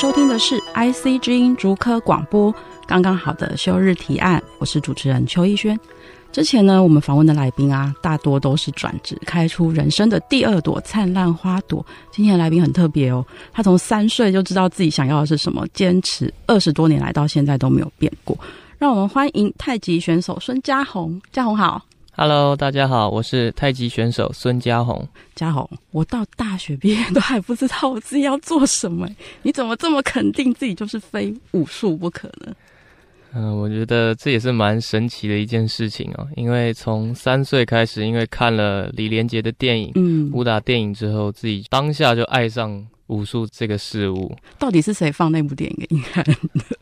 收听的是 IC 之音竹科广播，刚刚好的休日提案，我是主持人邱一轩。之前呢，我们访问的来宾啊，大多都是转职，开出人生的第二朵灿烂花朵。今天的来宾很特别哦，他从三岁就知道自己想要的是什么，坚持二十多年来到现在都没有变过。让我们欢迎太极选手孙家宏，家宏好。Hello，大家好，我是太极选手孙家宏。家宏，我到大学毕业都还不知道我自己要做什么，你怎么这么肯定自己就是非武术不可呢？嗯、呃，我觉得这也是蛮神奇的一件事情哦。因为从三岁开始，因为看了李连杰的电影，嗯，武打电影之后，自己当下就爱上武术这个事物。到底是谁放那部电影给你看的？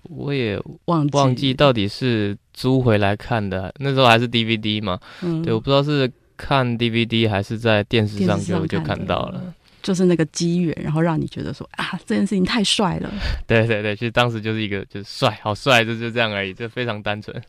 我也忘忘记到底是租回来看的，那时候还是 DVD 嘛。嗯，对，我不知道是看 DVD 还是在电视上就就看到了。就是那个机缘，然后让你觉得说啊，这件事情太帅了。对对对，其实当时就是一个就是帅，好帅，就就这样而已，就非常单纯。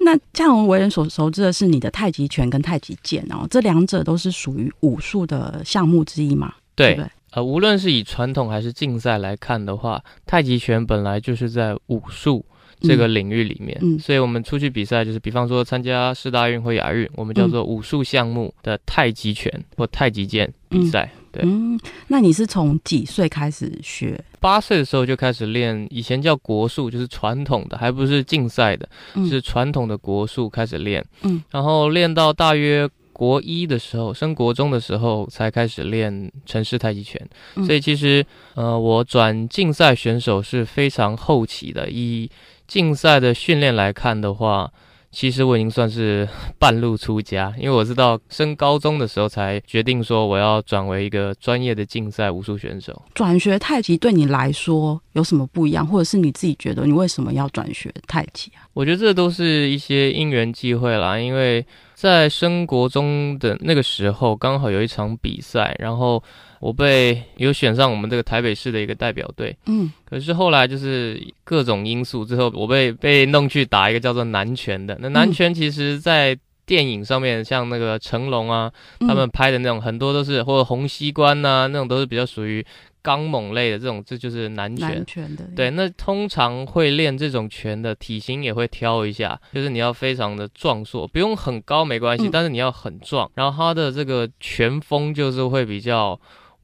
那家宏为人所熟知的是你的太极拳跟太极剑哦，这两者都是属于武术的项目之一嘛？对，对，对。呃，无论是以传统还是竞赛来看的话，太极拳本来就是在武术这个领域里面，嗯，所以我们出去比赛，就是比方说参加世大运或亚运，我们叫做武术项目的太极拳或太极剑比赛。对，嗯，那你是从几岁开始学？八岁的时候就开始练，以前叫国术，就是传统的，还不是竞赛的，是传统的国术开始练。嗯，然后练到大约国一的时候，升国中的时候才开始练城市太极拳。所以其实，呃，我转竞赛选手是非常后期的，以竞赛的训练来看的话，其实我已经算是半路出家，因为我是到升高中的时候才决定说我要转为一个专业的竞赛武术选手。转学太极对你来说有什么不一样，或者是你自己觉得你为什么要转学太极啊？我觉得这都是一些因缘际会啦，因为在升国中的那个时候，刚好有一场比赛，然后。我被有选上我们这个台北市的一个代表队，嗯，可是后来就是各种因素，最后我被被弄去打一个叫做南拳的。那南拳其实，在电影上面，像那个成龙啊，他们拍的那种很多都是，或者洪熙官呐，那种都是比较属于刚猛类的这种，这就是南拳。南拳的，对，那通常会练这种拳的体型也会挑一下，就是你要非常的壮硕，不用很高没关系，但是你要很壮，然后他的这个拳风就是会比较。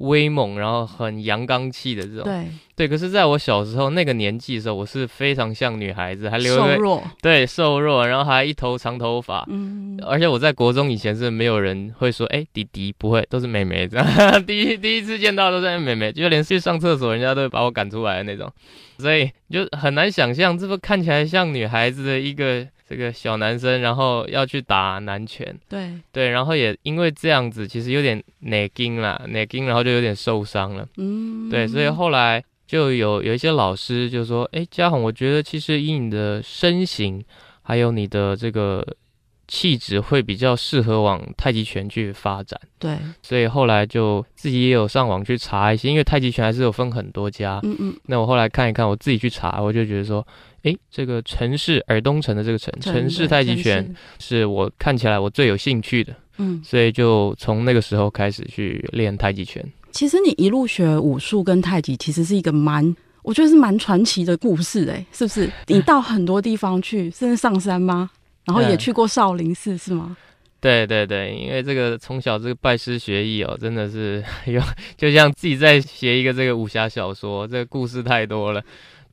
威猛，然后很阳刚气的这种，对对。可是，在我小时候那个年纪的时候，我是非常像女孩子，还留瘦弱，对，瘦弱，然后还一头长头发。嗯，而且我在国中以前是没有人会说，哎，弟弟不会，都是妹妹这样。第一第一次见到都是妹妹，就连去上厕所，人家都会把我赶出来的那种。所以就很难想象，这不看起来像女孩子的一个。这个小男生，然后要去打南拳，对。对，然后也因为这样子，其实有点内筋啦，内筋，然后就有点受伤了，嗯，对，所以后来就有有一些老师就说，哎，家宏，我觉得其实以你的身形，还有你的这个气质，会比较适合往太极拳去发展，对，所以后来就自己也有上网去查一些，因为太极拳还是有分很多家，嗯嗯，那我后来看一看，我自己去查，我就觉得说。诶，这个城市尔东城的这个城城市太极拳是我看起来我最有兴趣的，嗯，所以就从那个时候开始去练太极拳。其实你一路学武术跟太极，其实是一个蛮，我觉得是蛮传奇的故事，诶，是不是？你到很多地方去，甚至上山吗？然后也去过少林寺，是吗？对对对，因为这个从小这个拜师学艺哦，真的是 有，就像自己在写一个这个武侠小说，这个故事太多了。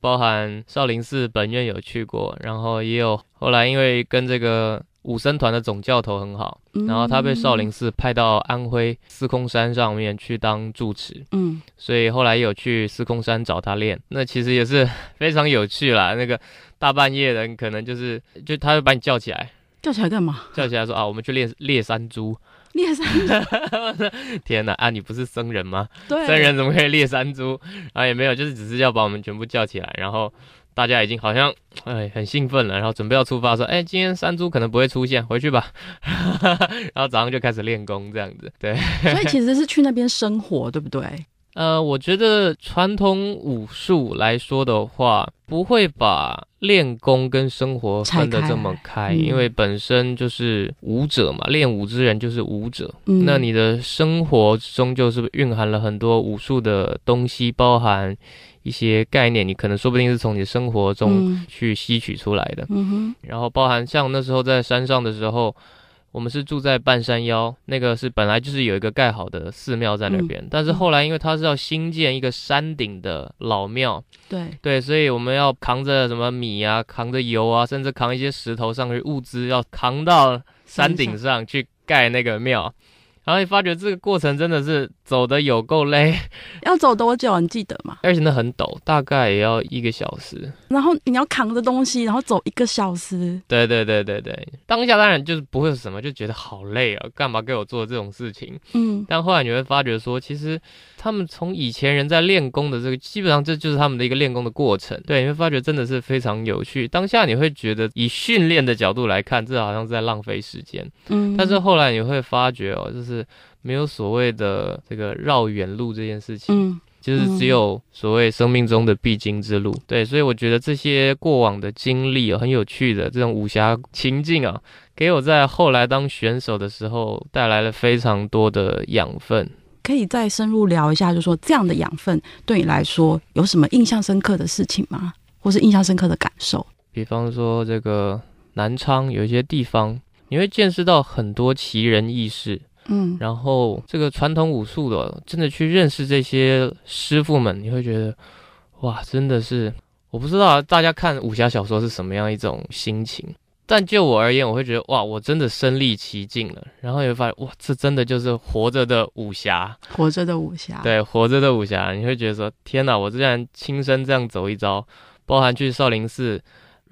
包含少林寺本院有去过，然后也有后来因为跟这个武僧团的总教头很好，然后他被少林寺派到安徽司空山上面去当住持，嗯，所以后来有去司空山找他练，那其实也是非常有趣啦。那个大半夜的，可能就是就他会把你叫起来，叫起来干嘛？叫起来说啊，我们去练猎山猪。猎山猪，天哪啊！你不是僧人吗？对，僧人怎么可以猎山猪？啊，也没有，就是只是要把我们全部叫起来，然后大家已经好像哎很兴奋了，然后准备要出发，说哎今天山猪可能不会出现，回去吧。然后早上就开始练功这样子，对。所以其实是去那边生活，对不对？呃，我觉得传统武术来说的话，不会把练功跟生活分得这么开，开因为本身就是武者嘛，练武之人就是武者。嗯、那你的生活中就是蕴含了很多武术的东西，包含一些概念，你可能说不定是从你的生活中去吸取出来的。然后包含像那时候在山上的时候。我们是住在半山腰，那个是本来就是有一个盖好的寺庙在那边，嗯、但是后来因为它是要新建一个山顶的老庙，对对，所以我们要扛着什么米啊，扛着油啊，甚至扛一些石头上去物资，要扛到山顶上去盖那个庙。然后你发觉这个过程真的是走的有够累，要走多久？你记得吗？而且那很陡，大概也要一个小时。然后你要扛着东西，然后走一个小时。对对对对对，当下当然就是不会有什么，就觉得好累啊，干嘛给我做这种事情？嗯。但后来你会发觉说，其实他们从以前人在练功的这个，基本上这就是他们的一个练功的过程。对，你会发觉真的是非常有趣。当下你会觉得以训练的角度来看，这好像是在浪费时间。嗯。但是后来你会发觉哦，就是。是没有所谓的这个绕远路这件事情，嗯，就是只有所谓生命中的必经之路。对，所以我觉得这些过往的经历啊，很有趣的这种武侠情境啊，给我在后来当选手的时候带来了非常多的养分。可以再深入聊一下，就是说这样的养分对你来说有什么印象深刻的事情吗？或是印象深刻的感受？比方说这个南昌有一些地方，你会见识到很多奇人异事。嗯，然后这个传统武术的，真的去认识这些师傅们，你会觉得，哇，真的是，我不知道大家看武侠小说是什么样一种心情，但就我而言，我会觉得，哇，我真的身历其境了。然后也会发现，哇，这真的就是活着的武侠，活着的武侠，对，活着的武侠，你会觉得说，天哪，我竟然亲身这样走一遭，包含去少林寺，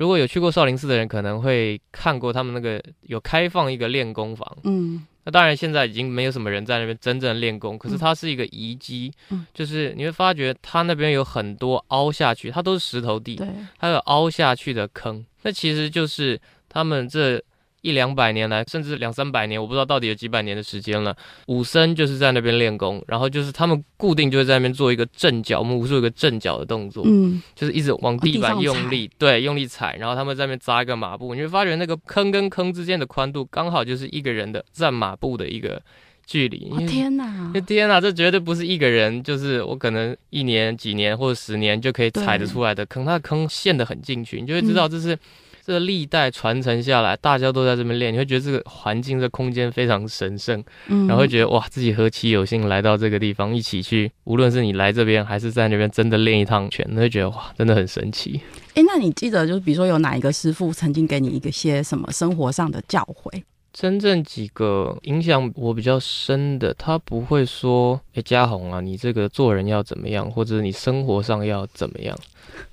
如果有去过少林寺的人，可能会看过他们那个有开放一个练功房，嗯。那当然，现在已经没有什么人在那边真正练功。可是它是一个遗迹，嗯、就是你会发觉它那边有很多凹下去，它都是石头地，它有凹下去的坑。那其实就是他们这。一两百年来，甚至两三百年，我不知道到底有几百年的时间了。武僧就是在那边练功，然后就是他们固定就会在那边做一个正脚，我们武术有个正脚的动作，嗯，就是一直往地板用力，对，用力踩，然后他们在那边扎一个马步，你会发觉那个坑跟坑之间的宽度刚好就是一个人的站马步的一个距离。哦，天哪！天哪，这绝对不是一个人，就是我可能一年、几年或者十年就可以踩得出来的坑，它的坑陷得很进去，你就会知道这是。这个历代传承下来，大家都在这边练，你会觉得这个环境、这个空间非常神圣，嗯，然后会觉得哇，自己何其有幸来到这个地方，一起去，无论是你来这边还是在那边真的练一趟拳，你会觉得哇，真的很神奇。哎，那你记得就是比如说有哪一个师傅曾经给你一个些什么生活上的教诲？真正几个影响我比较深的，他不会说，哎，嘉宏啊，你这个做人要怎么样，或者你生活上要怎么样，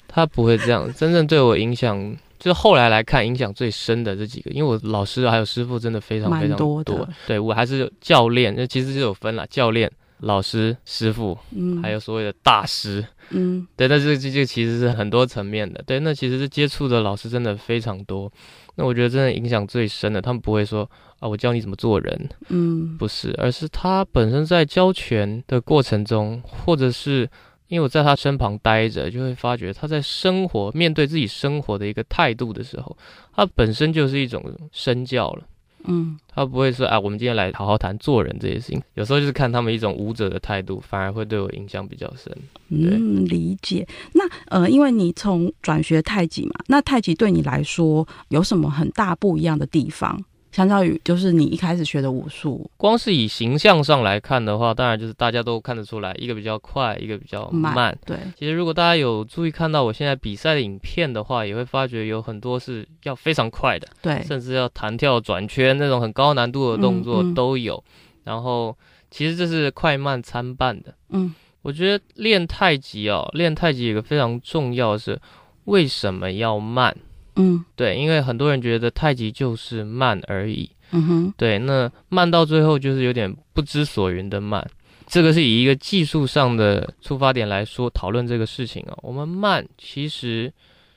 他不会这样。真正对我影响。就是后来来看，影响最深的这几个，因为我老师还有师傅真的非常非常多。多对我还是教练，那其实就有分了，教练、老师、师傅，嗯，还有所谓的大师，嗯，对，那这这这其实是很多层面的。对，那其实是接触的老师真的非常多。那我觉得真的影响最深的，他们不会说啊，我教你怎么做人，嗯，不是，而是他本身在教拳的过程中，或者是。因为我在他身旁待着，就会发觉他在生活面对自己生活的一个态度的时候，他本身就是一种身教了。嗯，他不会说啊，我们今天来好好谈做人这些事情。有时候就是看他们一种舞者的态度，反而会对我影响比较深。嗯，理解。那呃，因为你从转学太极嘛，那太极对你来说有什么很大不一样的地方？相较于就是你一开始学的武术，光是以形象上来看的话，当然就是大家都看得出来，一个比较快，一个比较慢。慢对，其实如果大家有注意看到我现在比赛的影片的话，也会发觉有很多是要非常快的，对，甚至要弹跳、转圈那种很高难度的动作都有。嗯嗯、然后其实这是快慢参半的。嗯，我觉得练太极哦，练太极有一个非常重要的是为什么要慢？嗯，对，因为很多人觉得太极就是慢而已。嗯哼，对，那慢到最后就是有点不知所云的慢。这个是以一个技术上的出发点来说讨论这个事情啊。我们慢其实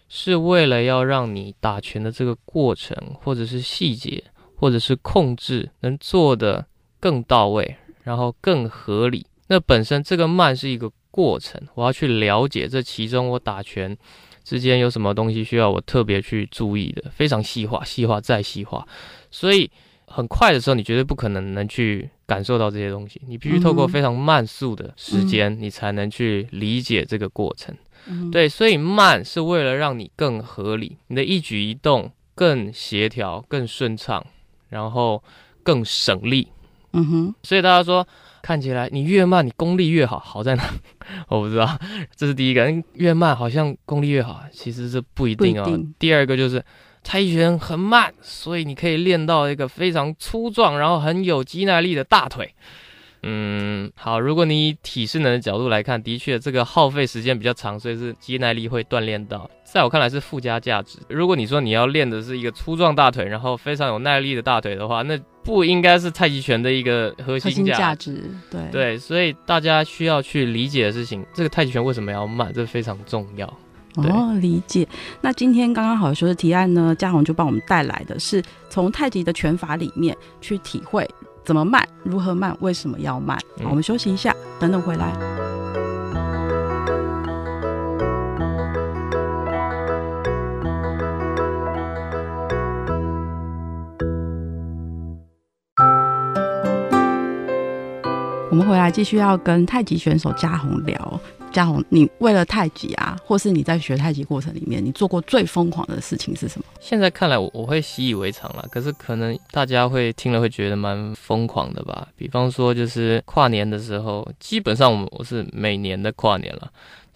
是为了要让你打拳的这个过程，或者是细节，或者是控制，能做得更到位，然后更合理。那本身这个慢是一个过程，我要去了解这其中我打拳之间有什么东西需要我特别去注意的，非常细化，细化再细化。所以很快的时候，你绝对不可能能去感受到这些东西，你必须透过非常慢速的时间，你才能去理解这个过程。嗯、对，所以慢是为了让你更合理，你的一举一动更协调、更顺畅，然后更省力。嗯哼，所以大家说。看起来你越慢，你功力越好，好在哪？我不知道，这是第一个。越慢好像功力越好，其实这不一定哦。第二个就是太极拳很慢，所以你可以练到一个非常粗壮，然后很有肌耐力的大腿。嗯，好，如果你以体适能的角度来看，的确这个耗费时间比较长，所以是肌耐力会锻炼到。在我看来是附加价值。如果你说你要练的是一个粗壮大腿，然后非常有耐力的大腿的话，那不应该是太极拳的一个核心价值。对对，所以大家需要去理解的事情，这个太极拳为什么要慢，这非常重要。哦，理解。那今天刚刚好说的提案呢，嘉宏就帮我们带来的是从太极的拳法里面去体会。怎么慢？如何慢？为什么要慢？嗯、我们休息一下，等等回来。我们回来继续要跟太极选手嘉宏聊。嘉宏，你为了太极啊，或是你在学太极过程里面，你做过最疯狂的事情是什么？现在看来我，我我会习以为常了。可是可能大家会听了会觉得蛮疯狂的吧？比方说，就是跨年的时候，基本上我我是每年的跨年了。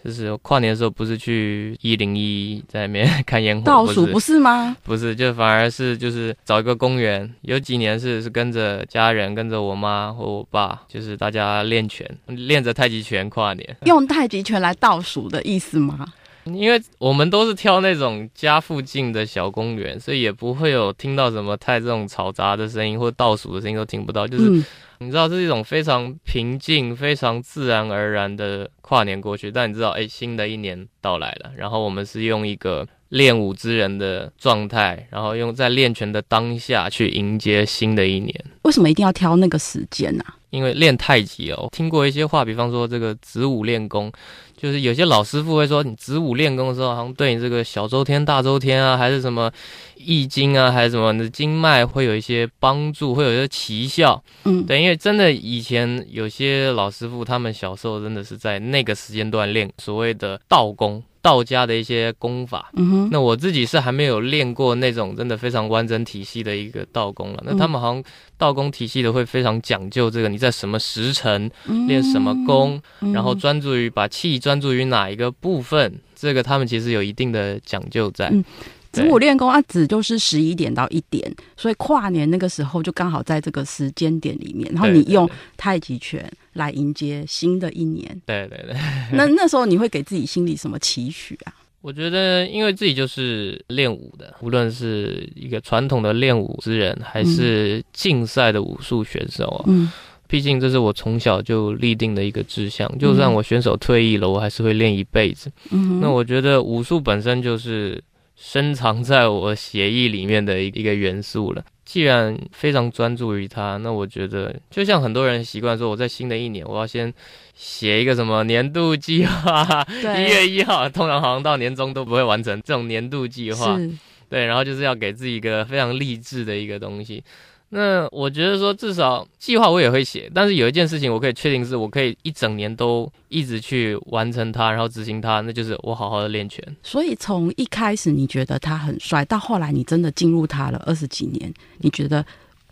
就是跨年的时候，不是去一零一在那边 看烟火倒数，不是吗？不是，就反而是就是找一个公园。有几年是是跟着家人，跟着我妈或我爸，就是大家练拳，练着太极拳跨年。用太极拳来倒数的意思吗？因为我们都是挑那种家附近的小公园，所以也不会有听到什么太这种嘈杂的声音或倒数的声音都听不到。就是、嗯、你知道，这是一种非常平静、非常自然而然的跨年过去。但你知道，哎，新的一年到来了，然后我们是用一个练武之人的状态，然后用在练拳的当下去迎接新的一年。为什么一定要挑那个时间呢、啊？因为练太极哦，听过一些话，比方说这个子午练功。就是有些老师傅会说，你子午练功的时候，好像对你这个小周天、大周天啊，还是什么易经啊，还是什么的经脉会有一些帮助，会有一些奇效。嗯，对，因为真的以前有些老师傅，他们小时候真的是在那个时间段练所谓的道功。道家的一些功法，嗯哼，那我自己是还没有练过那种真的非常完整体系的一个道功了。那他们好像道功体系的会非常讲究这个，你在什么时辰练什么功，然后专注于把气专注于哪一个部分，这个他们其实有一定的讲究在。子午练功啊，子就是十一点到一点，所以跨年那个时候就刚好在这个时间点里面，然后你用太极拳来迎接新的一年。对对对。那 那时候你会给自己心里什么期许啊？我觉得，因为自己就是练武的，无论是一个传统的练武之人，还是竞赛的武术选手啊，嗯，毕竟这是我从小就立定的一个志向。就算我选手退役了，我还是会练一辈子。嗯，那我觉得武术本身就是。深藏在我协议里面的一一个元素了。既然非常专注于它，那我觉得就像很多人习惯说，我在新的一年我要先写一个什么年度计划。一月一号，通常好像到年终都不会完成这种年度计划。对，然后就是要给自己一个非常励志的一个东西。那我觉得说，至少计划我也会写，但是有一件事情我可以确定是，我可以一整年都一直去完成它，然后执行它，那就是我好好的练拳。所以从一开始你觉得他很帅，到后来你真的进入他了二十几年，你觉得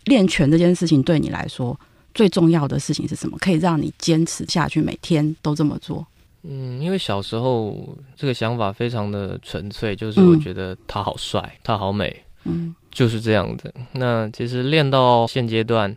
练拳这件事情对你来说最重要的事情是什么？可以让你坚持下去，每天都这么做？嗯，因为小时候这个想法非常的纯粹，就是我觉得他好帅，他好美。嗯。就是这样的。那其实练到现阶段，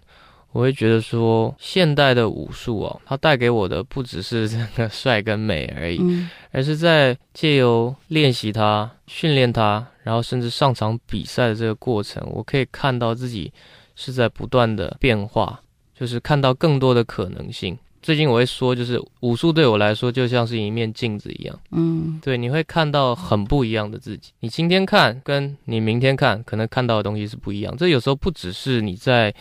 我会觉得说，现代的武术哦，它带给我的不只是这个帅跟美而已，嗯、而是在借由练习它、训练它，然后甚至上场比赛的这个过程，我可以看到自己是在不断的变化，就是看到更多的可能性。最近我会说，就是武术对我来说就像是一面镜子一样。嗯，对，你会看到很不一样的自己。你今天看，跟你明天看，可能看到的东西是不一样。这有时候不只是你在。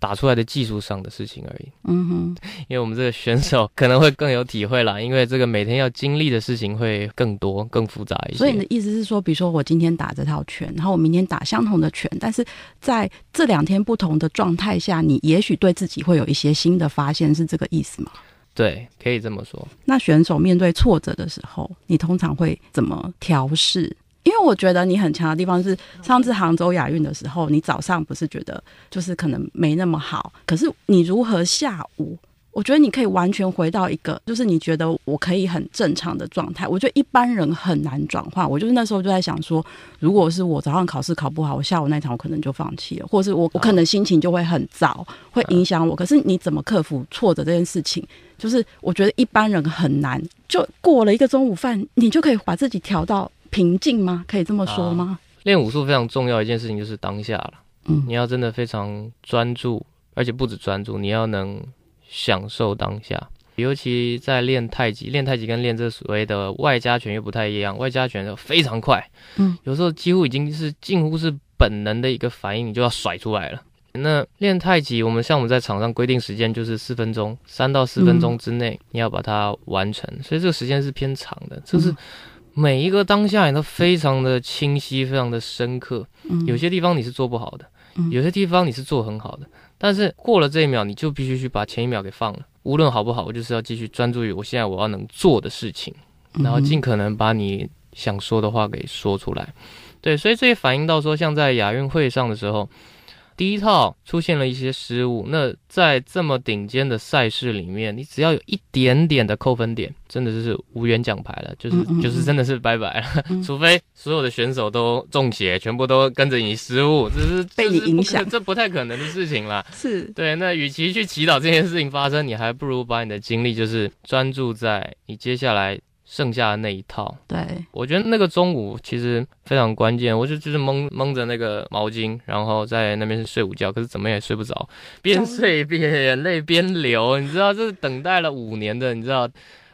打出来的技术上的事情而已。嗯哼，因为我们这个选手 可能会更有体会啦，因为这个每天要经历的事情会更多、更复杂一些。所以你的意思是说，比如说我今天打这套拳，然后我明天打相同的拳，但是在这两天不同的状态下，你也许对自己会有一些新的发现，是这个意思吗？对，可以这么说。那选手面对挫折的时候，你通常会怎么调适？因为我觉得你很强的地方是，上次杭州亚运的时候，你早上不是觉得就是可能没那么好，可是你如何下午？我觉得你可以完全回到一个，就是你觉得我可以很正常的状态。我觉得一般人很难转换。我就是那时候就在想说，如果是我早上考试考不好，我下午那场我可能就放弃了，或者是我我可能心情就会很糟，会影响我。可是你怎么克服挫折这件事情？就是我觉得一般人很难，就过了一个中午饭，你就可以把自己调到。平静吗？可以这么说吗？练武术非常重要一件事情就是当下了。嗯，你要真的非常专注，而且不止专注，你要能享受当下。尤其在练太极，练太极跟练这所谓的外家拳又不太一样。外家拳非常快，嗯，有时候几乎已经是近乎是本能的一个反应，你就要甩出来了。那练太极，我们像我们在场上规定时间就是四分钟，三到四分钟之内你要把它完成，所以这个时间是偏长的，就是。每一个当下你都非常的清晰，非常的深刻。有些地方你是做不好的，有些地方你是做很好的。但是过了这一秒，你就必须去把前一秒给放了。无论好不好，我就是要继续专注于我现在我要能做的事情，然后尽可能把你想说的话给说出来。对，所以这也反映到说，像在亚运会上的时候。第一套出现了一些失误，那在这么顶尖的赛事里面，你只要有一点点的扣分点，真的就是无缘奖牌了，就是就是真的是拜拜了。除非所有的选手都中邪，全部都跟着你失误，这是被你影响，这不太可能的事情啦。是对，那与其去祈祷这件事情发生，你还不如把你的精力就是专注在你接下来。剩下的那一套，对，我觉得那个中午其实非常关键。我就就是蒙蒙着那个毛巾，然后在那边睡午觉，可是怎么也睡不着，边睡边眼泪边流。你知道，这是等待了五年的，你知道，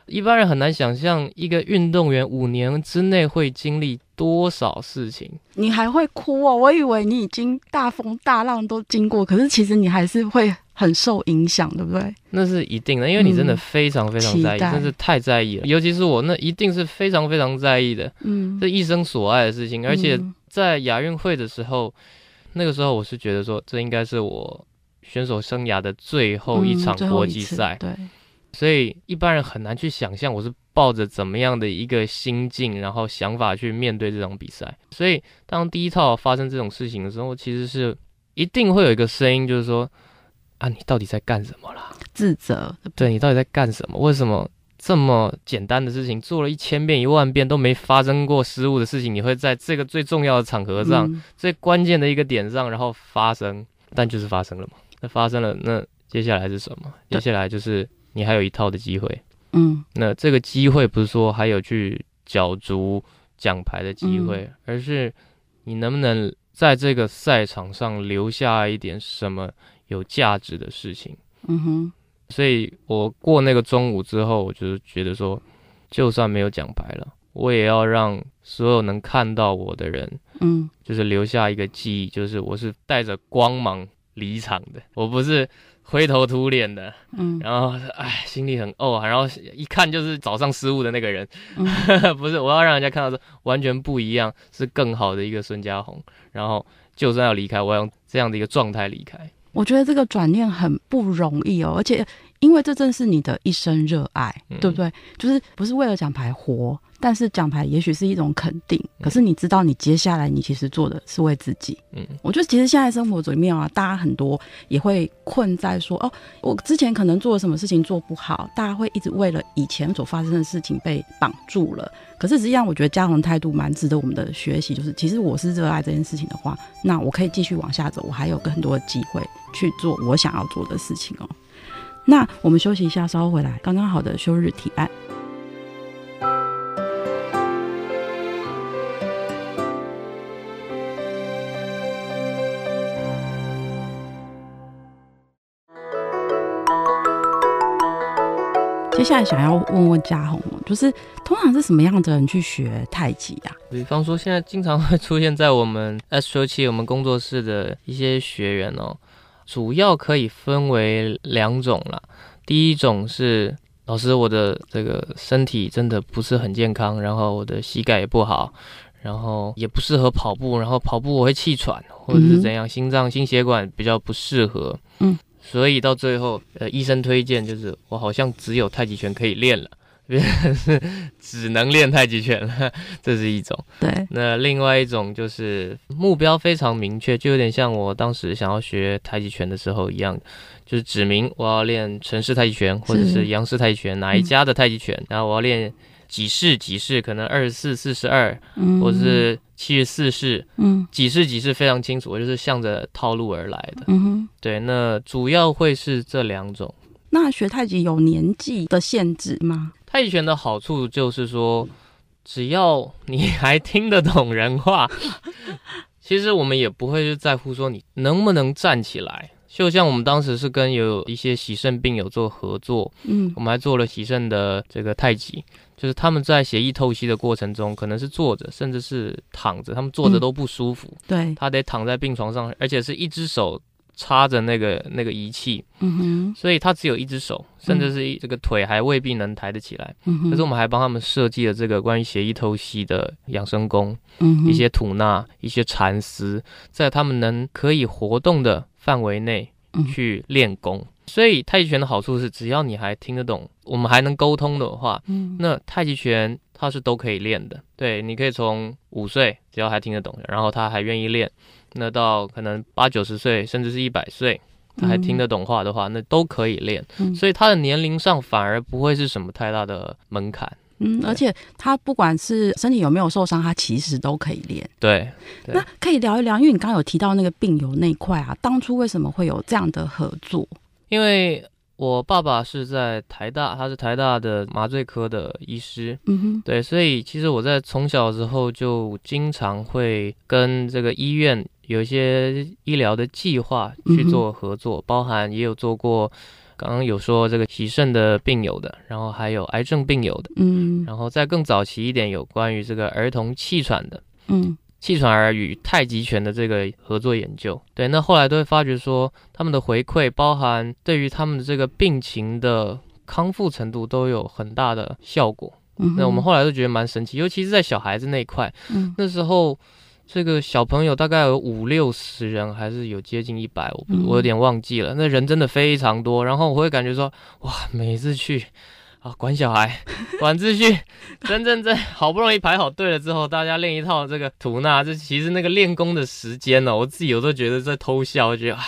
一般人很难想象一个运动员五年之内会经历多少事情。你还会哭哦？我以为你已经大风大浪都经过，可是其实你还是会。很受影响，对不对？那是一定的，因为你真的非常非常在意，真、嗯、是太在意了。尤其是我，那一定是非常非常在意的。嗯，这一生所爱的事情，而且在亚运会的时候，嗯、那个时候我是觉得说，这应该是我选手生涯的最后一场国际赛。对，所以一般人很难去想象我是抱着怎么样的一个心境，然后想法去面对这场比赛。所以当第一套发生这种事情的时候，其实是一定会有一个声音，就是说。啊，你到底在干什么啦？自责，对，你到底在干什么？为什么这么简单的事情做了一千遍、一万遍都没发生过失误的事情，你会在这个最重要的场合上、嗯、最关键的一个点上，然后发生？但就是发生了嘛？那发生了，那接下来是什么？接下来就是你还有一套的机会。嗯，那这个机会不是说还有去角逐奖牌的机会，嗯、而是你能不能在这个赛场上留下一点什么？有价值的事情，嗯哼，所以我过那个中午之后，我就是觉得说，就算没有奖牌了，我也要让所有能看到我的人，嗯，就是留下一个记忆，就是我是带着光芒离场的，我不是灰头土脸的，嗯，然后哎，心里很怄，然后一看就是早上失误的那个人，嗯、不是，我要让人家看到说完全不一样，是更好的一个孙家宏，然后就算要离开，我要用这样的一个状态离开。我觉得这个转念很不容易哦，而且因为这正是你的一生热爱，嗯、对不对？就是不是为了奖牌活，但是奖牌也许是一种肯定。嗯、可是你知道，你接下来你其实做的是为自己。嗯，我觉得其实现在生活里面啊，大家很多也会困在说，哦，我之前可能做了什么事情做不好，大家会一直为了以前所发生的事情被绑住了。可是实际上，我觉得嘉宏态度蛮值得我们的学习。就是其实我是热爱这件事情的话，那我可以继续往下走，我还有更多的机会去做我想要做的事情哦。那我们休息一下，稍后回来，刚刚好的休日提案。接下来想要问问嘉宏，就是通常是什么样的人去学太极呀？比方说，现在经常会出现在我们 S97 我们工作室的一些学员哦，主要可以分为两种了。第一种是老师，我的这个身体真的不是很健康，然后我的膝盖也不好，然后也不适合跑步，然后跑步我会气喘，或者是怎样，心脏心血管比较不适合，嗯。所以到最后，呃，医生推荐就是我好像只有太极拳可以练了，是只能练太极拳了，这是一种。对。那另外一种就是目标非常明确，就有点像我当时想要学太极拳的时候一样，就是指明我要练陈氏太极拳或者是杨氏太极拳哪一家的太极拳，嗯、然后我要练。几式几式，可能二十四、四十二，或者是七十四式，嗯，几式几式非常清楚，我就是向着套路而来的，嗯哼，对，那主要会是这两种。那学太极有年纪的限制吗？太极拳的好处就是说，只要你还听得懂人话，其实我们也不会去在乎说你能不能站起来。就像我们当时是跟有一些喜肾病友做合作，嗯，我们还做了喜肾的这个太极。就是他们在血液透析的过程中，可能是坐着，甚至是躺着，他们坐着都不舒服。嗯、对，他得躺在病床上，而且是一只手插着那个那个仪器。嗯哼。所以他只有一只手，甚至是一这个腿还未必能抬得起来。嗯哼。可是我们还帮他们设计了这个关于血液透析的养生功，嗯哼，一些吐纳，一些蚕丝，在他们能可以活动的范围内去练功。嗯所以太极拳的好处是，只要你还听得懂，我们还能沟通的话，嗯，那太极拳它是都可以练的。对，你可以从五岁，只要还听得懂，然后他还愿意练，那到可能八九十岁，甚至是一百岁，他还听得懂话的话，那都可以练。嗯，所以他的年龄上反而不会是什么太大的门槛。嗯，而且他不管是身体有没有受伤，他其实都可以练。对，对，那可以聊一聊，因为你刚刚有提到那个病友那一块啊，当初为什么会有这样的合作？因为我爸爸是在台大，他是台大的麻醉科的医师，嗯哼，对，所以其实我在从小的时候就经常会跟这个医院有一些医疗的计划去做合作，嗯、包含也有做过，刚刚有说这个洗肾的病友的，然后还有癌症病友的，嗯，然后再更早期一点有关于这个儿童气喘的，嗯。气喘儿与太极拳的这个合作研究，对，那后来都会发觉说，他们的回馈包含对于他们的这个病情的康复程度都有很大的效果。嗯、那我们后来都觉得蛮神奇，尤其是在小孩子那一块，嗯、那时候这个小朋友大概有五六十人，还是有接近一百，我我有点忘记了，那人真的非常多。然后我会感觉说，哇，每次去。啊，管小孩，管秩序，真正在好不容易排好队了之后，大家练一套这个吐纳，这其实那个练功的时间呢、哦，我自己有时候觉得在偷笑，我觉得哎，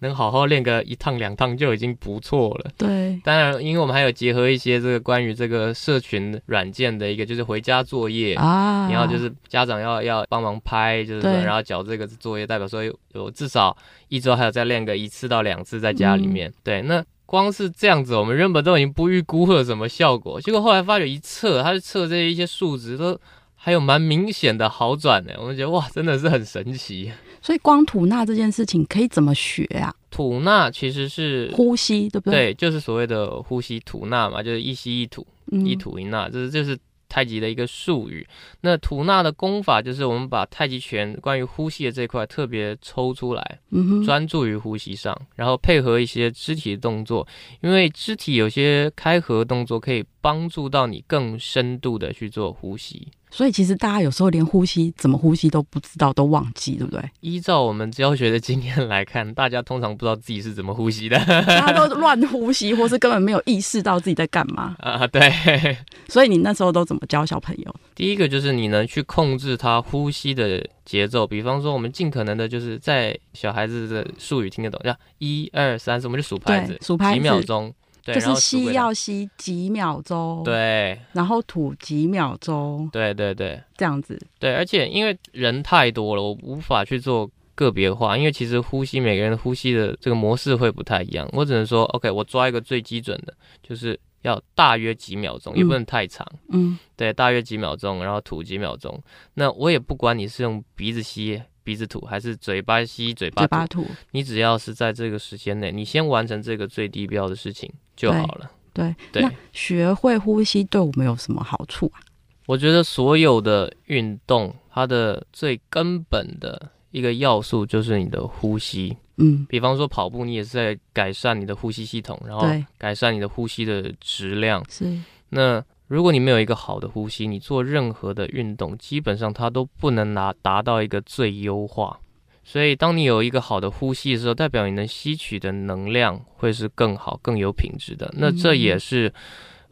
能好好练个一趟两趟就已经不错了。对，当然，因为我们还有结合一些这个关于这个社群软件的一个，就是回家作业啊，然后就是家长要要帮忙拍，就是说，然后缴这个作业，代表说有，有至少一周还有再练个一次到两次在家里面。嗯、对，那。光是这样子，我们原本都已经不预估会有什么效果，结果后来发觉一测，它是测这一些数值都还有蛮明显的好转呢。我们觉得哇，真的是很神奇。所以光吐纳这件事情可以怎么学啊？吐纳其实是呼吸，对不对？对，就是所谓的呼吸吐纳嘛，就是一吸一吐，嗯、一吐一纳，这是就是。太极的一个术语，那吐纳的功法就是我们把太极拳关于呼吸的这一块特别抽出来，嗯，专注于呼吸上，然后配合一些肢体的动作，因为肢体有些开合动作可以帮助到你更深度的去做呼吸。所以其实大家有时候连呼吸怎么呼吸都不知道，都忘记，对不对？依照我们教学的经验来看，大家通常不知道自己是怎么呼吸的，大家都乱呼吸，或是根本没有意识到自己在干嘛 啊？对。所以你那时候都怎么教小朋友？第一个就是你能去控制他呼吸的节奏，比方说我们尽可能的就是在小孩子的术语听得懂，叫一二三四，我们就数拍子，数拍子，几秒钟。对，就是吸要吸几秒钟，对，然后吐几秒钟，对对对，这样子，对，而且因为人太多了，我无法去做个别化，因为其实呼吸每个人的呼吸的这个模式会不太一样，我只能说，OK，我抓一个最基准的，就是要大约几秒钟，也不能太长，嗯，对，大约几秒钟，然后吐几秒钟，那我也不管你是用鼻子吸。鼻子吐还是嘴巴吸，嘴巴吐，嘴巴吐，你只要是在这个时间内，你先完成这个最低标的事情就好了。对，对。那学会呼吸对我们有什么好处啊？我觉得所有的运动，它的最根本的一个要素就是你的呼吸。嗯，比方说跑步，你也是在改善你的呼吸系统，然后改善你的呼吸的质量。是。那如果你没有一个好的呼吸，你做任何的运动，基本上它都不能拿达到一个最优化。所以，当你有一个好的呼吸的时候，代表你能吸取的能量会是更好、更有品质的。那这也是。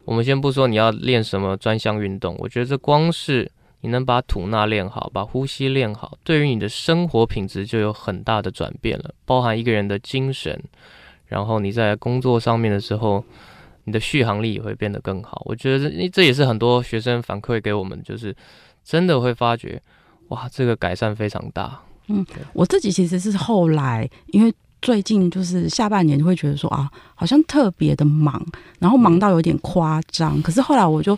我们先不说你要练什么专项运动，我觉得这光是你能把吐纳练好，把呼吸练好，对于你的生活品质就有很大的转变了，包含一个人的精神，然后你在工作上面的时候，你的续航力也会变得更好。我觉得这这也是很多学生反馈给我们，就是真的会发觉，哇，这个改善非常大。嗯，我自己其实是后来因为。最近就是下半年，就会觉得说啊，好像特别的忙，然后忙到有点夸张。可是后来我就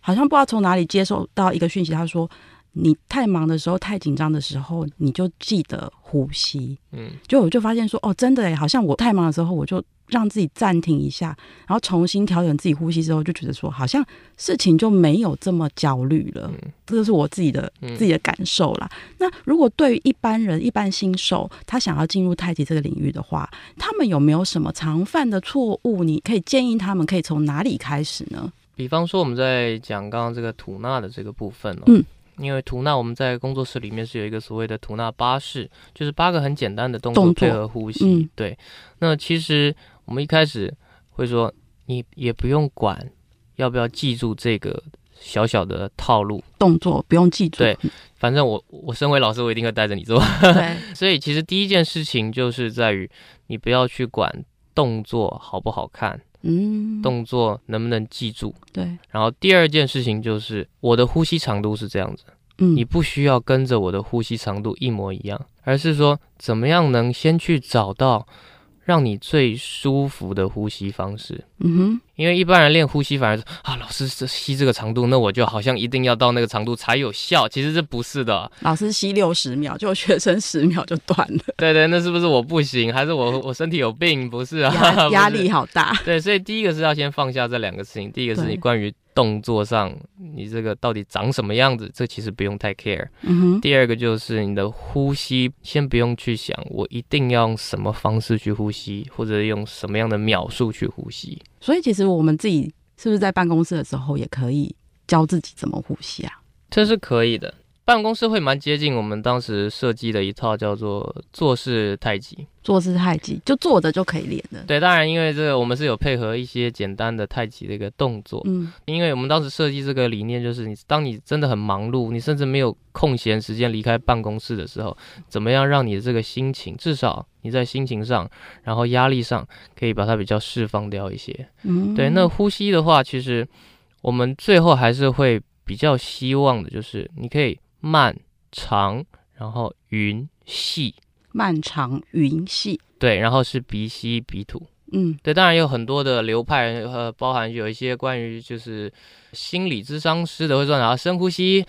好像不知道从哪里接收到一个讯息，他说你太忙的时候、太紧张的时候，你就记得呼吸。嗯，就我就发现说，哦，真的诶，好像我太忙的时候，我就。让自己暂停一下，然后重新调整自己呼吸之后，就觉得说好像事情就没有这么焦虑了。嗯、这就是我自己的、嗯、自己的感受啦。那如果对于一般人、一般新手，他想要进入太极这个领域的话，他们有没有什么常犯的错误？你可以建议他们可以从哪里开始呢？比方说，我们在讲刚刚这个吐纳的这个部分哦。嗯。因为吐纳，我们在工作室里面是有一个所谓的吐纳八式，就是八个很简单的动作配合呼吸。嗯、对，那其实我们一开始会说，你也不用管要不要记住这个小小的套路动作，不用记住。对，反正我我身为老师，我一定会带着你做。对，所以其实第一件事情就是在于你不要去管动作好不好看。嗯，动作能不能记住？对。然后第二件事情就是我的呼吸长度是这样子，嗯，你不需要跟着我的呼吸长度一模一样，而是说怎么样能先去找到。让你最舒服的呼吸方式。嗯哼，因为一般人练呼吸反而是啊，老师这吸这个长度，那我就好像一定要到那个长度才有效。其实这不是的，老师吸六十秒，就学生十秒就断了。对对，那是不是我不行，还是我我身体有病？不是啊，压 压力好大。对，所以第一个是要先放下这两个事情。第一个是你关于。动作上，你这个到底长什么样子？这其实不用太 care。嗯哼。第二个就是你的呼吸，先不用去想我一定要用什么方式去呼吸，或者用什么样的秒数去呼吸。所以，其实我们自己是不是在办公室的时候也可以教自己怎么呼吸啊？这是可以的。办公室会蛮接近我们当时设计的一套叫做坐式太极，坐式太极就坐着就可以练的。对，当然因为这个我们是有配合一些简单的太极的一个动作。嗯，因为我们当时设计这个理念就是，你当你真的很忙碌，你甚至没有空闲时间离开办公室的时候，怎么样让你的这个心情，至少你在心情上，然后压力上，可以把它比较释放掉一些。嗯，对。那呼吸的话，其实我们最后还是会比较希望的就是你可以。慢长，然后匀细，漫长云细，对，然后是鼻吸鼻吐，嗯，对，当然有很多的流派，呃，包含有一些关于就是心理咨商师的会说，然后深呼吸。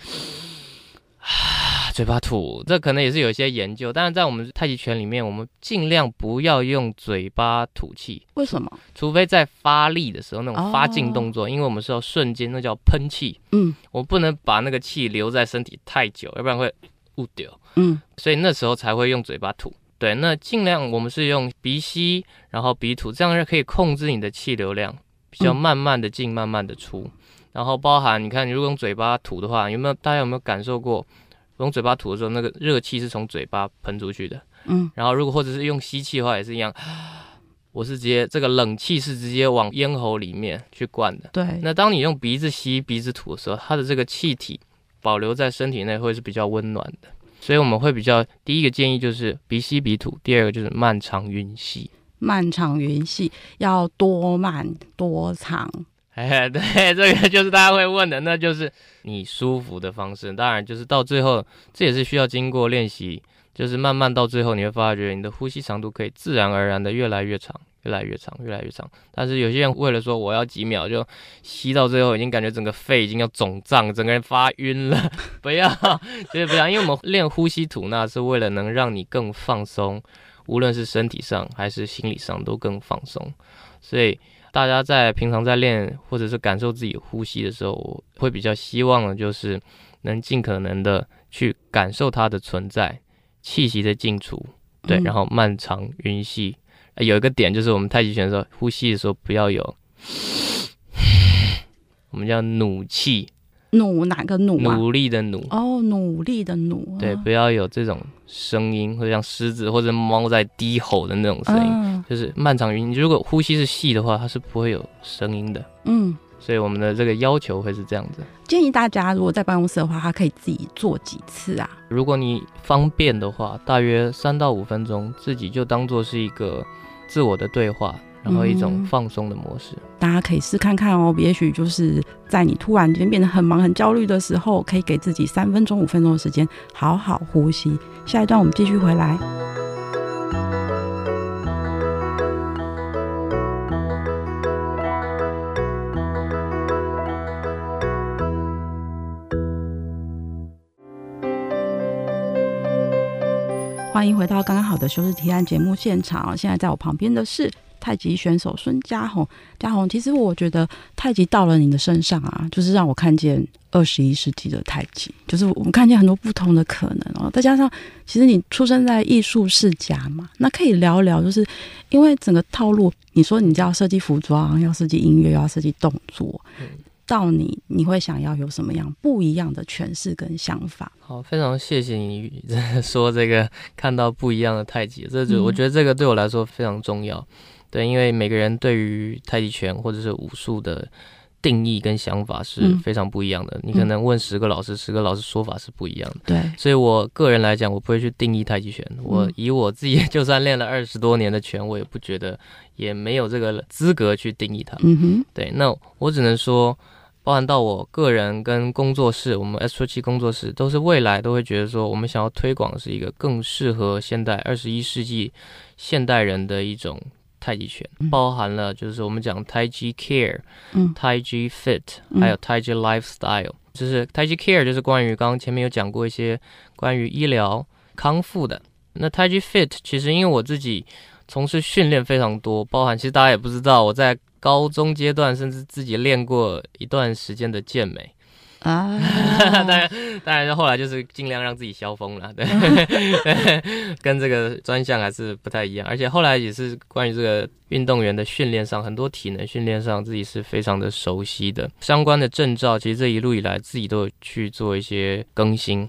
嘴巴吐，这可能也是有一些研究，但是在我们太极拳里面，我们尽量不要用嘴巴吐气。为什么？除非在发力的时候，那种发劲动作，哦，因为我们是要瞬间，那叫喷气。嗯，我不能把那个气留在身体太久，要不然会误丢。嗯，所以那时候才会用嘴巴吐。对，那尽量我们是用鼻吸，然后鼻吐，这样是可以控制你的气流量，比较慢慢的进，慢慢的出。嗯，然后包含你看，你如果用嘴巴吐的话，有没有大家有没有感受过？用嘴巴吐的时候，那个热气是从嘴巴喷出去的。嗯，然后如果或者是用吸气的话，也是一样。我是直接这个冷气是直接往咽喉里面去灌的。对。那当你用鼻子吸、鼻子吐的时候，它的这个气体保留在身体内会是比较温暖的。所以我们会比较第一个建议就是鼻吸鼻吐，第二个就是漫长匀细。慢长匀吸要多慢多长。哎，对，这个就是大家会问的，那就是你舒服的方式。当然，就是到最后，这也是需要经过练习，就是慢慢到最后，你会发觉你的呼吸长度可以自然而然的越来越长，越来越长，越来越长。但是有些人为了说我要几秒就吸到最后，已经感觉整个肺已经要肿胀，整个人发晕了。不要，绝对不要，因为我们练呼吸吐纳是为了能让你更放松，无论是身体上还是心理上都更放松。所以。大家在平常在练或者是感受自己呼吸的时候，我会比较希望的就是能尽可能的去感受它的存在，气息的进出，对，然后漫长匀吸。呃，有一个点就是我们太极拳的时候，呼吸的时候不要有，我们叫努气。努哪个努啊？努力的努哦，努力的努。对，不要有这种声音，或者像狮子或者猫在低吼的那种声音，嗯、就是漫长语音如果呼吸是细的话，它是不会有声音的。嗯，所以我们的这个要求会是这样子。建议大家如果在办公室的话，他可以自己做几次啊？如果你方便的话，大约三到五分钟，自己就当做是一个自我的对话。然后一种放松的模式，嗯，大家可以试看看哦。也许就是在你突然间变得很忙、很焦虑的时候，可以给自己三分钟、五分钟的时间，好好呼吸。下一段我们继续回来。欢迎回到刚刚好的休日提案节目现场。现在在我旁边的是。太极选手孙家宏，家宏，其实我觉得太极到了你的身上啊，就是让我看见二十一世纪的太极，就是我们看见很多不同的可能哦。再加上，其实你出生在艺术世家嘛，那可以聊聊，就是因为整个套路，你说你要设计服装，要设计音乐，要设计动作，到你你会想要有什么样不一样的诠释跟想法？好，非常谢谢你 说这个看到不一样的太极，这就我觉得这个对我来说非常重要。对，因为每个人对于太极拳或者是武术的定义跟想法是非常不一样的。嗯、你可能问十个老师，十个老师说法是不一样的。对，所以我个人来讲，我不会去定义太极拳。我以我自己，就算练了二十多年的拳，我也不觉得，也没有这个资格去定义它。嗯哼，对，那我只能说，包含到我个人跟工作室，我们 S 七工作室都是未来都会觉得说，我们想要推广是一个更适合现代二十一世纪现代人的一种。太极拳包含了就是我们讲太极 care，嗯，太极 fit，还有太极 lifestyle，就是太极 care 就是关于刚刚前面有讲过一些关于医疗康复的。那太极 fit 其实因为我自己从事训练非常多，包含其实大家也不知道我在高中阶段甚至自己练过一段时间的健美。啊，当然，当然，后来就是尽量让自己消风了，对，跟这个专项还是不太一样。而且后来也是关于这个运动员的训练上，很多体能训练上自己是非常的熟悉的。相关的证照，其实这一路以来自己都有去做一些更新，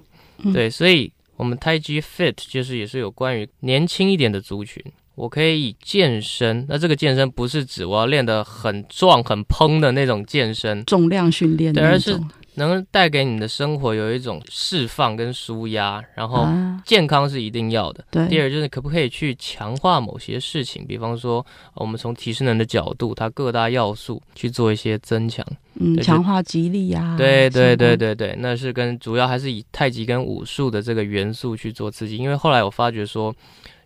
对，所以我们太极 fit 就是也是有关于年轻一点的族群，我可以以健身，那这个健身不是指我要练得很壮很膨的那种健身，重量训练，对，而是。能带给你的生活有一种释放跟舒压，然后健康是一定要的。对，第二就是可不可以去强化某些事情，比方说我们从体适能的角度，它各大要素去做一些增强，嗯，强化肌力啊。对对对对对，那是跟主要还是以太极跟武术的这个元素去做刺激，因为后来我发觉说，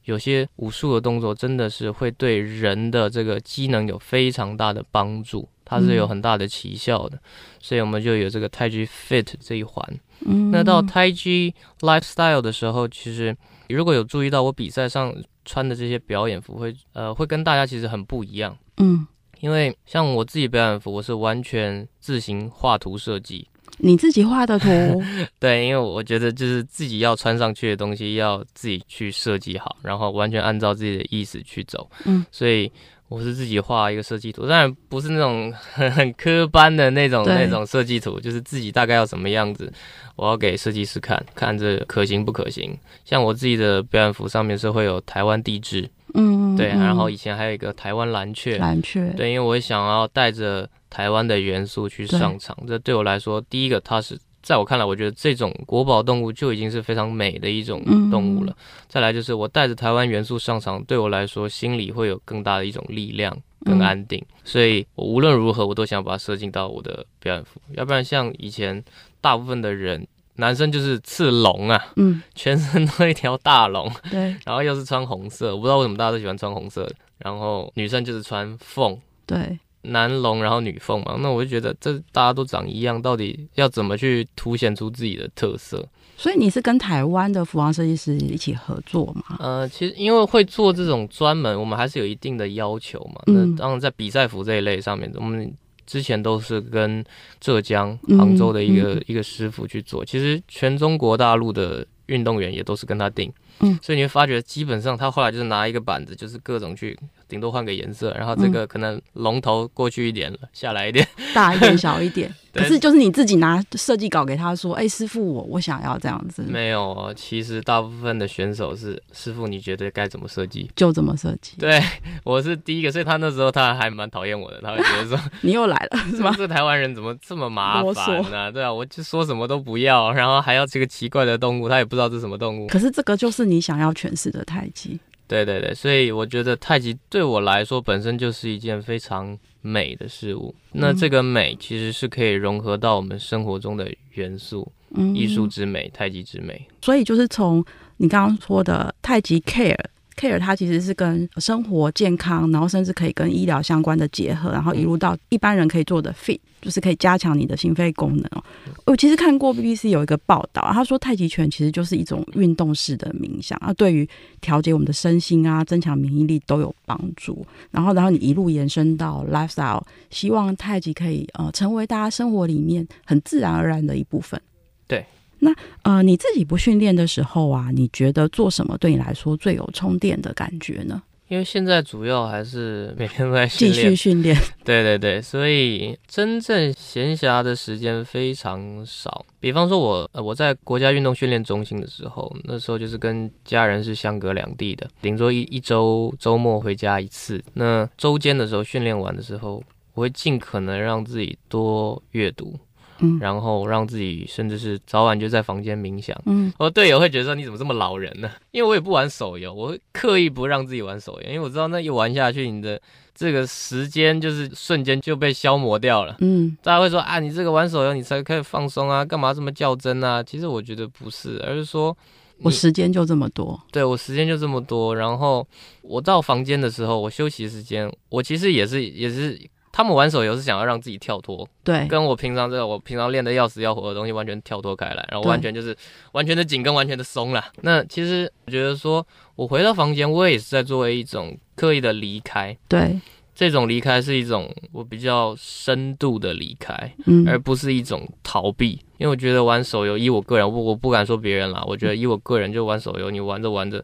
有些武术的动作真的是会对人的这个机能有非常大的帮助。它是有很大的奇效的，嗯、所以我们就有这个太极 fit 这一环。嗯，那到太极 lifestyle 的时候，其实如果有注意到我比赛上穿的这些表演服会，会呃会跟大家其实很不一样。嗯，因为像我自己表演服，我是完全自行画图设计。你自己画的图？对，因为我觉得就是自己要穿上去的东西要自己去设计好，然后完全按照自己的意思去走。嗯，所以。我是自己画一个设计图，当然不是那种很 很科班的那种那种设计图，就是自己大概要什么样子，我要给设计师看看这可行不可行。像我自己的表演服上面是会有台湾地质，嗯，对，然后以前还有一个台湾蓝雀，蓝雀，对，因为我想要带着台湾的元素去上场，这对我来说，第一个它是。在我看来，我觉得这种国宝动物就已经是非常美的一种动物了。嗯、再来就是我带着台湾元素上场，对我来说心里会有更大的一种力量跟安定。嗯、所以我无论如何，我都想把它设进到我的表演服。要不然像以前大部分的人，男生就是刺龙啊，嗯，全身都一条大龙，对，然后又是穿红色，我不知道为什么大家都喜欢穿红色。然后女生就是穿凤，对。男龙，然后女凤嘛，那我就觉得这大家都长一样，到底要怎么去凸显出自己的特色？所以你是跟台湾的服装设计师一起合作吗？呃，其实因为会做这种专门，我们还是有一定的要求嘛。嗯、那当然在比赛服这一类上面，我们之前都是跟浙江杭州的一个、嗯、一个师傅去做。其实全中国大陆的运动员也都是跟他定。嗯，所以你会发觉，基本上他后来就是拿一个板子，就是各种去。顶多换个颜色，然后这个可能龙头过去一点了，嗯、下来一点，大一点，小一点。可是就是你自己拿设计稿给他说：“哎、欸，师傅，我我想要这样子。”没有，其实大部分的选手是师傅，你觉得该怎么设计就怎么设计。对，我是第一个，所以他那时候他还蛮讨厌我的，他会觉得说：“你又来了，是吗？这台湾人怎么这么麻烦呢、啊？”对啊，我就说什么都不要，然后还要这个奇怪的动物，他也不知道这是什么动物。可是这个就是你想要诠释的太极。对对对，所以我觉得太极对我来说本身就是一件非常美的事物。那这个美其实是可以融合到我们生活中的元素，嗯，艺术之美、太极之美。所以就是从你刚刚说的太极 care。Care 它其实是跟生活健康，然后甚至可以跟医疗相关的结合，然后一路到一般人可以做的 fit，就是可以加强你的心肺功能哦。我其实看过 BBC 有一个报道，他说太极拳其实就是一种运动式的冥想啊，对于调节我们的身心啊，增强免疫力都有帮助。然后，然后你一路延伸到 lifestyle，希望太极可以呃成为大家生活里面很自然而然的一部分。对。那呃，你自己不训练的时候啊，你觉得做什么对你来说最有充电的感觉呢？因为现在主要还是每天都在继续训练。对对对，所以真正闲暇的时间非常少。比方说我，我我在国家运动训练中心的时候，那时候就是跟家人是相隔两地的，顶多一一周周末回家一次。那周间的时候训练完的时候，我会尽可能让自己多阅读。嗯，然后让自己甚至是早晚就在房间冥想。嗯，我队友会觉得说，你怎么这么老人呢？因为我也不玩手游，我会刻意不让自己玩手游，因为我知道那一玩下去，你的这个时间就是瞬间就被消磨掉了。嗯，大家会说啊，你这个玩手游你才可以放松啊，干嘛这么较真啊？其实我觉得不是，而是说我时间就这么多。对，我时间就这么多，然后我到房间的时候，我休息时间，我其实也是也是。他们玩手游是想要让自己跳脱，对，跟我平常这个我平常练的要死要活的东西完全跳脱开来，然后完全就是完全的紧跟完全的松了。那其实我觉得说，我回到房间，我也是在作为一种刻意的离开，对，这种离开是一种我比较深度的离开，嗯，而不是一种逃避。因为我觉得玩手游，以我个人，我我不敢说别人啦，我觉得以我个人就玩手游，你玩着玩着，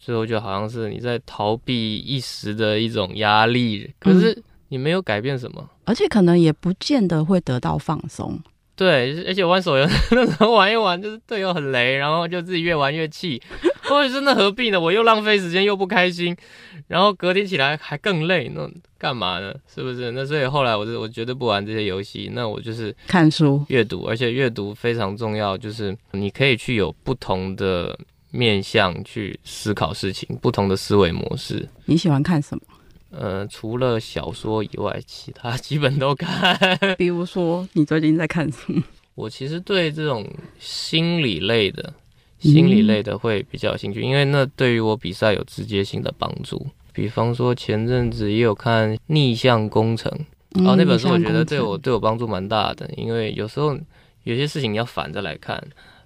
最后就好像是你在逃避一时的一种压力，可是。嗯你没有改变什么，而且可能也不见得会得到放松。对，而且玩手游那时候玩一玩，就是队友很雷，然后就自己越玩越气。或者真的何必呢？我又浪费时间，又不开心，然后隔天起来还更累，那干嘛呢？是不是？那所以后来我就我绝对不玩这些游戏，那我就是看书、阅读，而且阅读非常重要，就是你可以去有不同的面向去思考事情，不同的思维模式。你喜欢看什么？呃，除了小说以外，其他基本都看。比如说，你最近在看什么？我其实对这种心理类的、心理类的会比较有兴趣，嗯、因为那对于我比赛有直接性的帮助。比方说，前阵子也有看《逆向工程》，嗯，哦，那本书我觉得对我对我帮助蛮大的，因为有时候有些事情你要反着来看，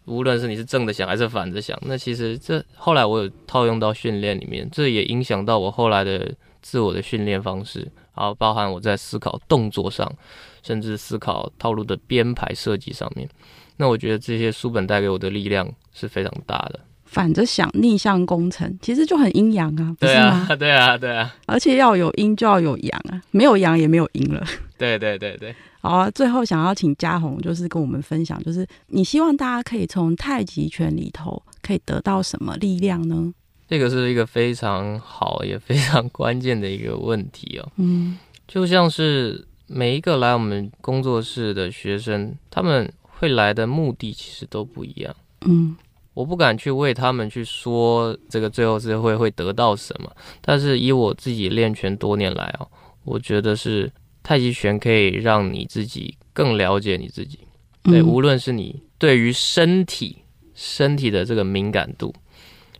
无论是你是正着想还是反着想，那其实这后来我有套用到训练里面，这也影响到我后来的。自我的训练方式，然后包含我在思考动作上，甚至思考套路的编排设计上面。那我觉得这些书本带给我的力量是非常大的。反着想，逆向工程，其实就很阴阳啊，不是吗？对啊，对啊，对啊。而且要有阴就要有阳啊，没有阳也没有阴了。对对对对。好啊，最后想要请嘉宏，就是跟我们分享，就是你希望大家可以从太极拳里头可以得到什么力量呢？这个是一个非常好也非常关键的一个问题哦。嗯，就像是每一个来我们工作室的学生，他们会来的目的其实都不一样。嗯，我不敢去为他们去说这个最后是会会得到什么，但是以我自己练拳多年来哦，我觉得是太极拳可以让你自己更了解你自己。对，无论是你对于身体身体的这个敏感度。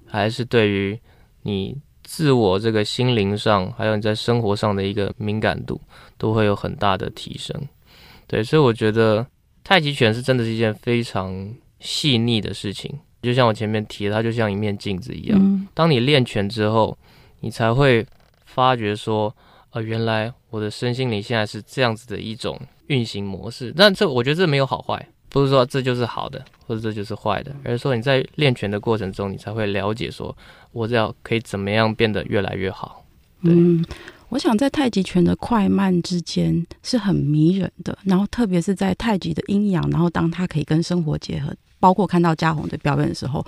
还是对于你自我这个心灵上，还有你在生活上的一个敏感度，都会有很大的提升。对，所以我觉得太极拳是真的是一件非常细腻的事情。就像我前面提的，它就像一面镜子一样。嗯、当你练拳之后，你才会发觉说，呃，原来我的身心灵现在是这样子的一种运行模式。但这我觉得这没有好坏，不是说这就是好的，或者这就是坏的，而是说你在练拳的过程中，你才会了解说，我要可以怎么样变得越来越好。对。嗯我想在太极拳的快慢之间是很迷人的，然后特别是在太极的阴阳，然后当它可以跟生活结合，包括看到嘉宏的表演的时候。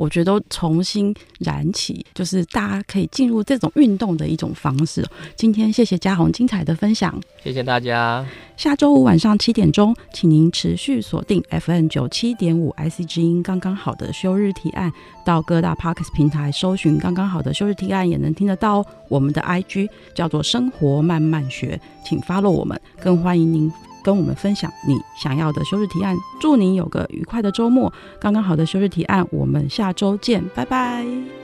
我觉得重新燃起，就是大家可以进入这种运动的一种方式。今天谢谢嘉宏精彩的分享，谢谢大家。下周五晚上七点钟，请您持续锁定 FM 九七点五 IC 之音，刚刚好的休日提案，到各大 Podcast 平台搜寻“刚刚好的休日提案”，也能听得到我们的 IG 叫做“生活慢慢学”，请 follow 我们，更欢迎您。跟我们分享你想要的休日提案，祝您有个愉快的周末。刚刚好的休日提案，我们下周见，拜拜。